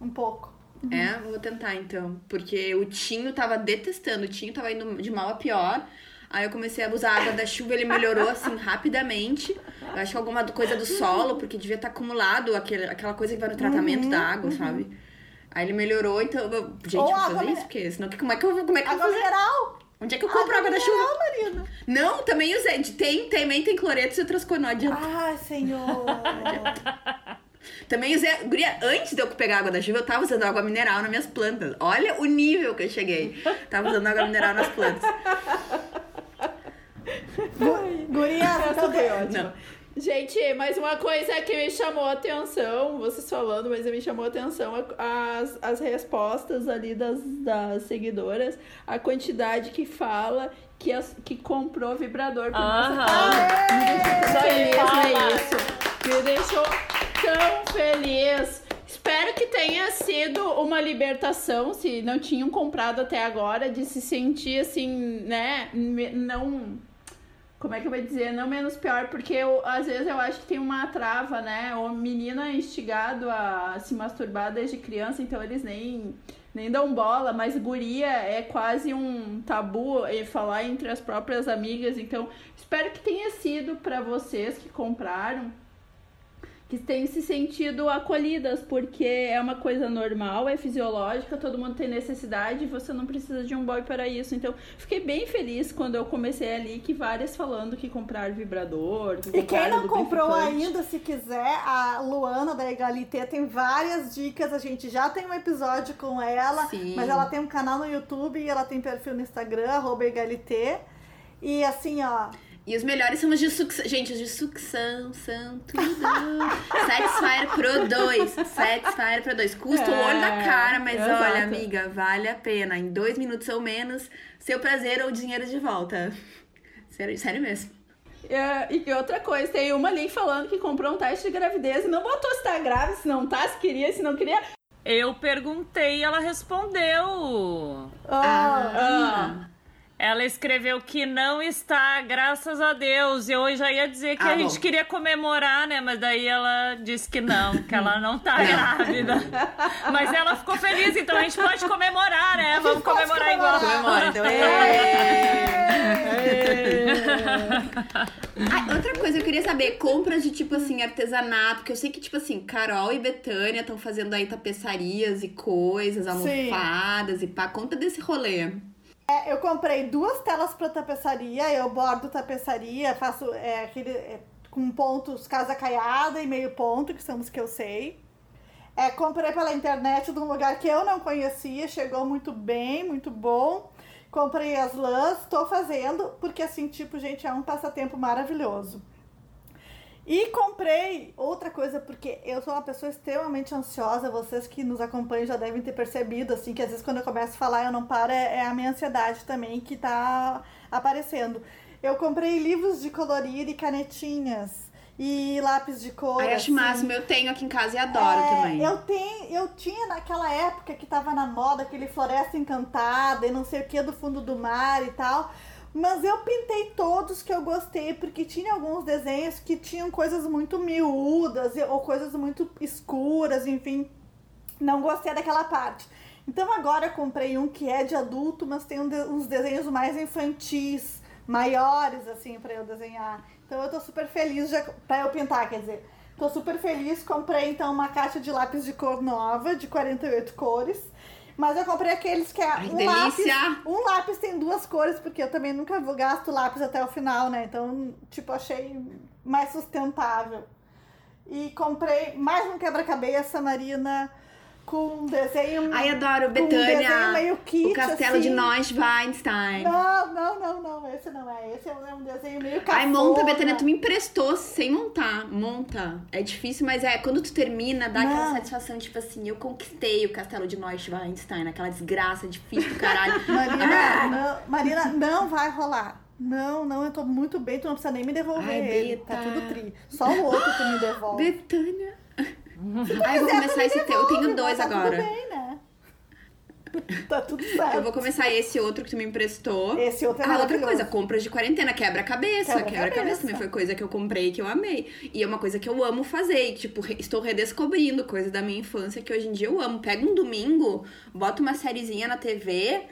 Um pouco. É, vou tentar então. Porque o Tinho tava detestando, o Tinho tava indo de mal a pior. Aí eu comecei a usar a água da chuva, ele melhorou assim rapidamente. Eu acho que alguma coisa do solo, porque devia estar acumulado aquele, aquela coisa que vai no tratamento da água, sabe? Aí ele melhorou, então. eu- Gente, Ou eu vou água fazer isso, porque senão como é que eu vou. Como é que eu Água vou fazer? mineral. Onde é que eu compro água, da chuva? Marina. Não, também usei. Tem, também tem cloretos e outras coisas, não adianta. Ai, senhor. Também usei. Guria, antes de eu pegar água da chuva, eu tava usando água mineral nas minhas plantas. Olha o nível que eu cheguei. Tava usando água mineral nas plantas. Guria, Essa foi ótima. Gente, mais uma coisa que me chamou a atenção, vocês falando, mas me chamou a atenção as, as respostas ali das, das seguidoras, a quantidade que fala que, as, que comprou vibrador por nossa Aham. Só feliz, fala. é isso. Me deixou tão feliz. Espero que tenha sido uma libertação, se não tinham comprado até agora, de se sentir assim, né? Não. Como é que eu vou dizer? Não menos pior, porque eu, às vezes eu acho que tem uma trava, né? O menino é instigado a se masturbar desde criança, então eles nem, nem dão bola, mas guria é quase um tabu em falar entre as próprias amigas. Então, espero que tenha sido para vocês que compraram que tenham se sentido acolhidas, porque é uma coisa normal, é fisiológica, todo mundo tem necessidade e você não precisa de um boy para isso. Então, fiquei bem feliz quando eu comecei ali que várias falando que compraram vibrador. Que E quem não comprou ainda, se quiser, a Luana da Egalité tem várias dicas. A gente já tem um episódio com ela, Sim. mas ela tem um canal no YouTube e ela tem perfil no Instagram, arroba Egalité. E assim, ó, E os melhores são os de sucção. Gente, os de sucção são tudo. Satisfyer Pro 2. Satisfyer Pro 2. Custa o olho da cara, mas exato. olha, amiga, vale a pena. Em dois minutos ou menos, seu prazer ou dinheiro de volta. Sério, sério mesmo. É, e outra coisa, tem uma ali falando que comprou um teste de gravidez e não botou se tá grávida, se não tá, se queria, se não queria. Eu perguntei e ela respondeu. ó, Ah, Ela escreveu que não está, graças a Deus. Eu já ia dizer que Ah, a gente bom. queria comemorar, né? Mas daí ela disse que não, que ela não tá grávida. Mas ela ficou feliz, então a gente pode comemorar, né? Vamos comemorar comemorar. igual. Comemora, então. Ah, outra coisa, eu queria saber, compras de tipo assim, artesanato, porque eu sei que, tipo assim, Carol e Betânia estão fazendo aí tapeçarias e coisas, Sim. almofadas e pá. Conta desse rolê. É, eu comprei duas telas para tapeçaria, eu bordo tapeçaria, faço é, aquele é, com pontos casa caiada e meio ponto, que são os que eu sei. É, comprei pela internet de um lugar que eu não conhecia, chegou muito bem, muito bom. Comprei as lãs, tô fazendo, porque assim, tipo, gente, é um passatempo maravilhoso. E comprei outra coisa, porque eu sou uma pessoa extremamente ansiosa. Vocês que nos acompanham já devem ter percebido, assim, que às vezes quando eu começo a falar eu não paro, é, é a minha ansiedade também que tá aparecendo. Eu comprei livros de colorir e canetinhas e lápis de cor. Ai, acho assim. máximo, eu tenho aqui em casa e adoro É, também. Eu tenho, eu tinha naquela época que tava na moda aquele Floresta Encantada e não sei o que do fundo do mar e tal. Mas eu pintei todos que eu gostei, porque tinha alguns desenhos que tinham coisas muito miúdas ou coisas muito escuras, enfim. Não gostei daquela parte. Então agora eu comprei um que é de adulto, mas tem uns desenhos mais infantis, maiores, assim, pra eu desenhar. Então eu tô super feliz já, pra eu pintar, quer dizer. Tô super feliz, comprei então uma caixa de lápis de cor nova, de 48 cores. Mas eu comprei aqueles que é Ai, um delícia! lápis. Um lápis tem duas cores, porque eu também nunca vou gasto lápis até o final, né? Então, tipo, achei mais sustentável. E comprei mais um quebra-cabeça, Marina, com um desenho. Ai, adoro, com um desenho Betânia. meio kit, o castelo de assim. Neuschwanstein. Não, não, não, não. Esse não é. Esse é um desenho meio cafona. Ai, monta, Betânia, tu me emprestou sem montar. Monta. É difícil, mas é, quando tu termina, dá aquela Não. satisfação, tipo assim, eu conquistei o castelo de Neuschwanstein, aquela desgraça difícil do caralho. Marina, não, Marina, não vai rolar. Não, não, eu tô muito bem, tu não precisa nem me devolver Ai. Beta. Tá tudo tri. Só o outro que me devolve. Betânia. Ai, eu vou começar esse teu. Eu tenho dois tá agora. Tudo bem, né? Tá tudo certo. Eu vou começar esse outro que tu me emprestou. Esse outro é Ah, outra coisa, compras de quarentena, quebra-cabeça. Quebra-cabeça. Também foi coisa que eu comprei que eu amei. E é uma coisa que eu amo fazer. E, tipo, re- estou redescobrindo coisas da minha infância que hoje em dia eu amo. Pega um domingo, bota uma sériezinha na TV,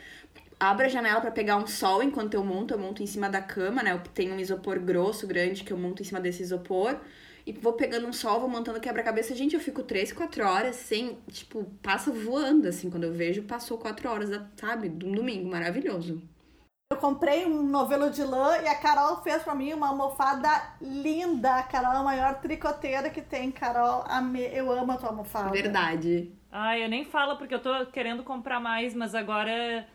abro a janela pra pegar um sol enquanto eu monto. Eu monto em cima da cama, né? Eu tenho um isopor grosso, grande, que eu monto em cima desse isopor. E vou pegando um sol, vou montando quebra-cabeça. Gente, eu fico três, quatro horas sem. Tipo, passa voando, assim. Quando eu vejo, passou quatro horas, sabe? De um domingo. Maravilhoso. Eu comprei um novelo de lã e a Carol fez pra mim uma almofada linda. A Carol é a maior tricoteira que tem. Carol, ame- eu amo a tua almofada. Verdade. Ai, eu nem falo porque eu tô querendo comprar mais, mas agora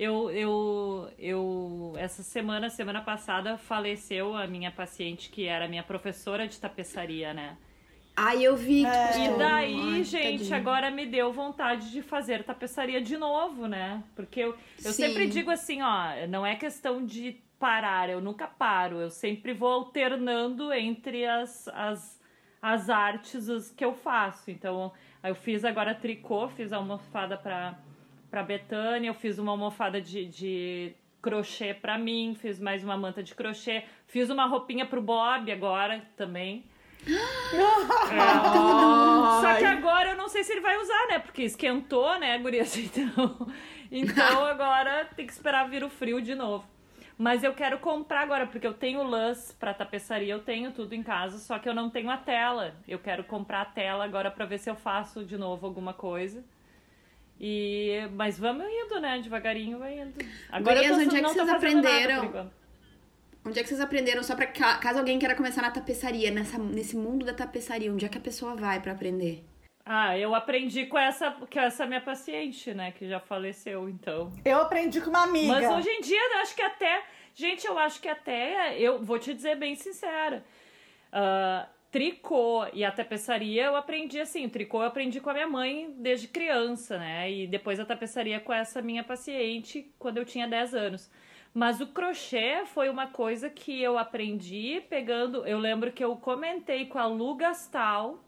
eu, eu, eu essa semana, semana passada, faleceu a minha paciente que era minha professora de tapeçaria, né? Ai, eu vi É. E daí, Ai, gente, tadinho. agora me deu vontade de fazer tapeçaria de novo, né? Porque eu, eu Sim. sempre digo assim, ó, não é questão de parar, eu nunca paro, eu sempre vou alternando entre as, as, as artes que eu faço. Então, eu fiz agora tricô, fiz a almofada pra, pra Betânia, eu fiz uma almofada de, de crochê pra mim, fiz mais uma manta de crochê, fiz uma roupinha pro Bob agora também. É. Só que agora eu não sei se ele vai usar, né? Porque esquentou, né, gurias? Então, então agora tem que esperar vir o frio de novo. Mas eu quero comprar agora, porque eu tenho lãs pra tapeçaria, eu tenho tudo em casa, só que eu não tenho a tela. Eu quero comprar a tela agora pra ver se eu faço de novo alguma coisa. E mas vamos indo, né? Devagarinho vai indo. Agora Gurias, eu tô, onde é que vocês nada aprenderam? Onde é que vocês aprenderam? Só pra ca- caso alguém queira começar na tapeçaria, nessa, nesse mundo da tapeçaria, onde é que a pessoa vai pra aprender? Ah, eu aprendi com essa, com essa minha paciente, né? Que já faleceu, então. Eu aprendi com uma amiga. Mas hoje em dia, eu acho que até. Gente, eu acho que até. Eu vou te dizer bem sincera. ah, tricô e a tapeçaria eu aprendi assim. O tricô eu aprendi com a minha mãe desde criança, né? E depois a tapeçaria com essa minha paciente quando eu tinha 10 anos. Mas o crochê foi uma coisa que eu aprendi pegando. Eu lembro que eu comentei com a Lu Gastal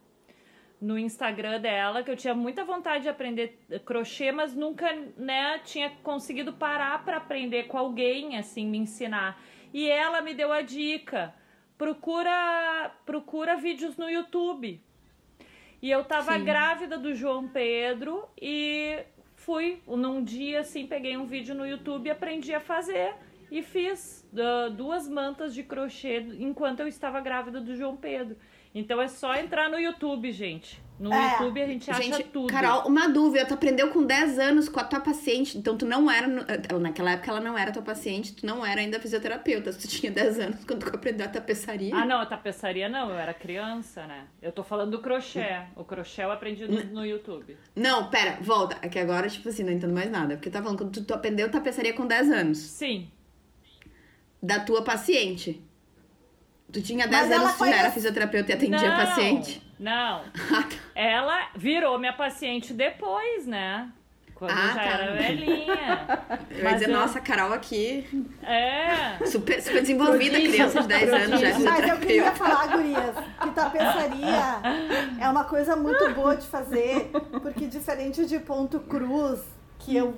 no Instagram dela que eu tinha muita vontade de aprender crochê, mas nunca, né, tinha conseguido parar para aprender com alguém assim me ensinar. E ela me deu a dica: procura procura vídeos no YouTube. E eu tava Sim. grávida do João Pedro e fui num dia assim, peguei um vídeo no YouTube, aprendi a fazer e fiz ah, duas mantas de crochê enquanto eu estava grávida do João Pedro. Então é só entrar no YouTube, gente. No É. YouTube a gente acha Gente, tudo. Carol, uma dúvida. Tu aprendeu com 10 anos com a tua paciente, então tu não era. Naquela época ela não era tua paciente, tu não era ainda fisioterapeuta. Tu tinha 10 anos quando tu aprendeu a tapeçaria. Ah, não, a tapeçaria não, eu era criança, né? Eu tô falando do crochê. O crochê eu aprendi no, no YouTube. Não, pera, volta. É que agora, tipo assim, não entendo mais nada. Porque tá falando quando tu, tu aprendeu tapeçaria com 10 anos. Sim. Da tua paciente. Tu tinha 10 Mas anos, tu já era fisioterapeuta e atendia não, paciente. Não. Ah, tá. Ela virou minha paciente depois, né? Quando Ah, eu já tá. era velhinha. Eu ia Mas dizer, eu- nossa, a Carol aqui, É. super, super desenvolvida, criança de 10 anos, já é Mas eu queria falar, gurias, que tapeçaria é uma coisa muito boa de fazer, porque diferente de ponto cruz, que eu,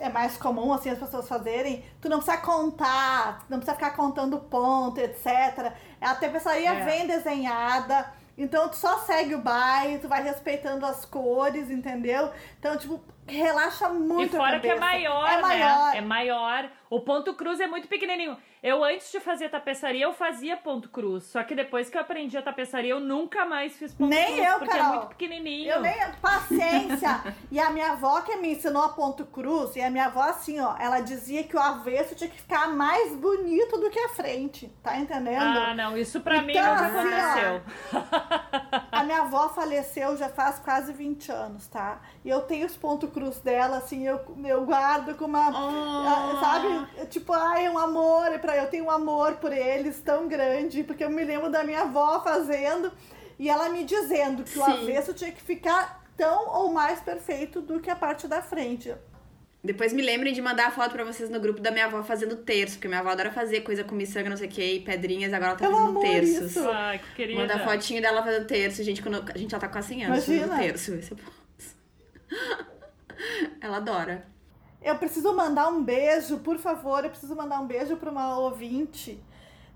é mais comum assim as pessoas fazerem, tu não precisa contar, não precisa ficar contando ponto, etc. A tapeçaria É. vem desenhada, então tu só segue o baile, tu vai respeitando as cores, entendeu? Então, tipo, relaxa muito E fora que é maior, é né? maior. É maior. O ponto cruz é muito pequenininho. Eu, antes de fazer tapeçaria, eu fazia ponto cruz. Só que depois que eu aprendi a tapeçaria, eu nunca mais fiz ponto Nem cruz. eu, porque é Carol. muito pequenininho. Eu nem. Paciência! e a minha avó que me ensinou a ponto cruz, e a minha avó, assim, ó, ela dizia que o avesso tinha que ficar mais bonito do que a frente. Tá entendendo? Ah, não, isso pra mim Então, nunca assim, ó, aconteceu. A minha avó faleceu já faz quase 20 anos, tá? E eu tenho os pontos cruz dela, assim, eu, eu guardo com uma. Oh. Sabe? Tipo, ai, é um amor. é Pra, eu tenho um amor por eles tão grande, porque eu me lembro da minha avó fazendo e ela me dizendo que o Sim. avesso tinha que ficar tão ou mais perfeito do que a parte da frente. Depois me lembrem de mandar a foto pra vocês no grupo da minha avó fazendo terço, porque minha avó adora fazer coisa com miçanga, não sei o que, e pedrinhas, agora ela tá Eu fazendo terços. isso. Ai, que querida. Manda a fotinho dela fazendo terço, gente, quando a gente já tá quase 100 anos Imagina. fazendo terço. Esse é. Ela adora. Eu preciso mandar um beijo, por favor, eu preciso mandar um beijo para uma ouvinte.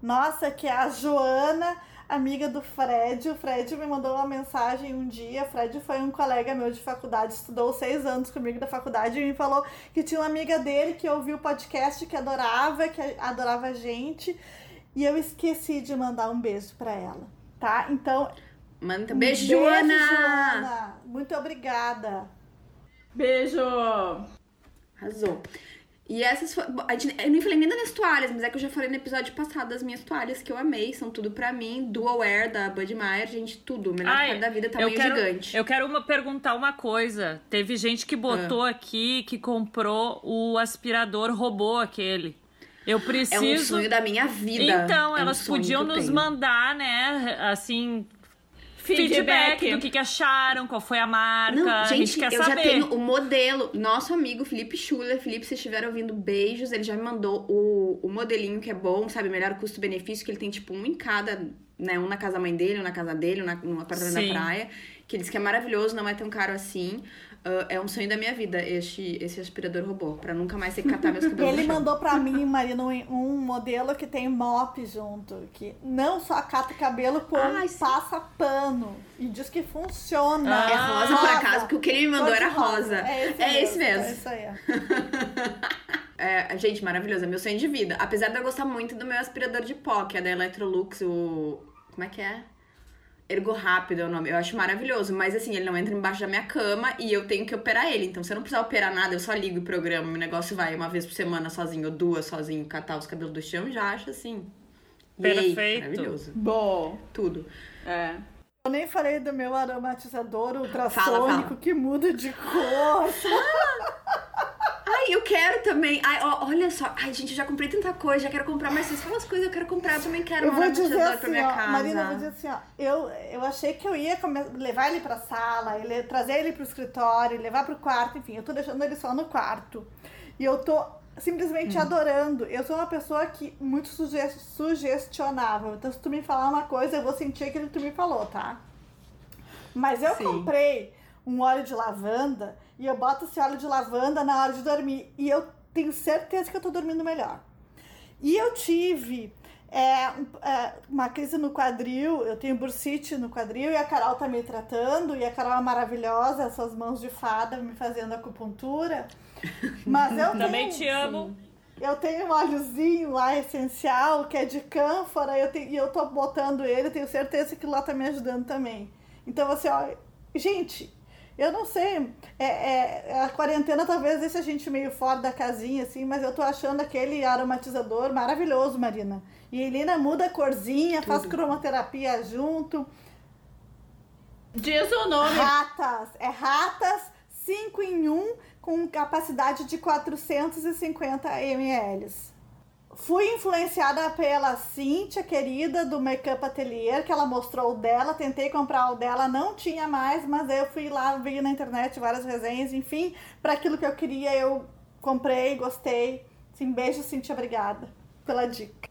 Nossa, que é a Joana, amiga do Fred. O Fred me mandou uma mensagem um dia. O Fred foi um colega meu de faculdade, estudou seis anos comigo da faculdade e me falou que tinha uma amiga dele que ouviu o podcast, que adorava, que adorava a gente. E eu esqueci de mandar um beijo para ela, tá? Então, Manda um Beijo, Joana! Joana. Muito obrigada. Beijo! Arrasou. E essas a gente- Eu nem falei nem das minhas toalhas, mas é que eu já falei no episódio passado das minhas toalhas que eu amei. São tudo pra mim. Dual Wear da Bud Meyer, gente, tudo. Melhor Ai, da vida, eu tamanho quero, gigante. Eu quero uma- perguntar uma coisa. Teve gente que botou Ah. aqui que comprou o aspirador robô aquele. Eu É um preciso. sonho da minha vida. Então, É um elas podiam eu nos mandar, né, assim, feedback, do que, que acharam, qual foi a marca. Não, a gente, gente quer eu saber. já tenho o modelo. Nosso amigo Felipe Schuller. Felipe, se estiver ouvindo, beijos. Ele já me mandou o, o modelinho que é bom, sabe? Melhor custo-benefício, que ele tem, tipo, um em cada, né? Um na casa da mãe dele, um na casa dele, um na, no apartamento Sim. da praia. Que ele diz que é maravilhoso, não é tão caro assim. Ah, é um sonho da minha vida, este, esse aspirador robô. Pra nunca mais ter que catar meus cabelos Ele mandou pra mim, Marina, um, modelo que tem mop junto, que não só cata o cabelo, como Ai, sim. passa pano. E diz que funciona. Ah, É rosa, por acaso, porque o que ele me mandou era rosa. É esse, É esse mesmo. mesmo. É isso aí. É, gente, maravilhoso, é meu sonho de vida. Apesar de eu gostar muito do meu aspirador de pó, que é da Electrolux, o. Como é que é? Ergo Rápido é o nome. Eu acho maravilhoso, mas assim, ele não entra embaixo da minha cama e eu tenho que operar ele. Então, se eu não precisar operar nada, eu só ligo o programa, o negócio vai uma vez por semana sozinho, ou duas sozinho, catar os cabelos do chão, já acho assim. yay, Perfeito. maravilhoso. Bom, Tudo. é. Eu nem falei do meu aromatizador Fala, ultrassônico fala. que muda de cor. Ai, eu quero também. Ai, ó, olha só. Ai, gente, eu já comprei tanta coisa, já quero comprar mais. Vocês falam as coisas, eu quero comprar. Eu também quero Eu vou dizer aromatizador pra assim, minha ó, casa. Marina, eu vou dizer assim, ó, eu, eu achei que eu ia levar ele pra sala, ele, trazer ele pro escritório, levar pro quarto, enfim, eu tô deixando ele só no quarto. E eu tô simplesmente Hum. adorando. Eu sou uma pessoa que muito suge sugestionável. Então, se tu me falar uma coisa, eu vou sentir aquilo que tu me falou, tá? Mas eu Sim. comprei um óleo de lavanda e eu boto esse óleo de lavanda na hora de dormir. E eu tenho certeza que eu tô dormindo melhor. E eu tive é, é, uma crise no quadril, eu tenho bursite no quadril e a Carol tá me tratando, e a Carol é maravilhosa, essas mãos de fada me fazendo acupuntura. Mas eu Também tenho, te amo. eu tenho um óleozinho lá essencial, que é de cânfora, eu tenho, e eu tô botando ele, tenho certeza que lá tá me ajudando também. Então, assim, ó, gente, eu não sei, é, é, a quarentena talvez deixe a gente meio fora da casinha, assim, mas eu tô achando aquele aromatizador maravilhoso, Marina. E a Helena muda a corzinha, faz cromoterapia junto. Diz o nome. Ratas, é ratas 5 em 1 com capacidade de 450 ml. Fui influenciada pela Cíntia, querida, do Makeup Atelier, que ela mostrou o dela. Tentei comprar o dela, não tinha mais, mas eu fui lá, vi na internet várias resenhas, enfim, para aquilo que eu queria, eu comprei, gostei. Sim, beijo, Cíntia, obrigada pela dica.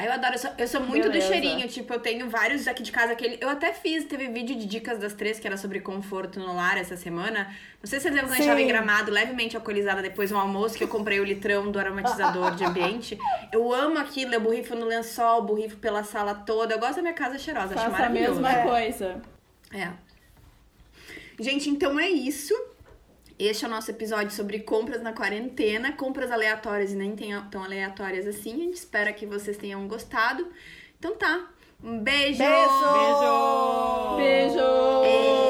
Ai, eu adoro, eu sou, eu sou muito Beleza. do cheirinho, tipo, eu tenho vários aqui de casa, aquele, eu até fiz, teve vídeo de dicas das três, que era sobre conforto no lar essa semana, não sei se vocês lembram quando a gente Sim. tava em Gramado, levemente alcoolizada depois do almoço, que eu comprei o litrão do aromatizador de ambiente, eu amo aquilo, eu borrifo no lençol, borrifo pela sala toda, eu gosto da minha casa cheirosa, acho Faça a maravilhoso. mesma É. coisa. É. Gente, então é isso. Este é o nosso episódio sobre compras na quarentena, compras aleatórias e nem tão aleatórias assim. A gente espera que vocês tenham gostado. Então tá. Um beijo! Beijo! Beijo!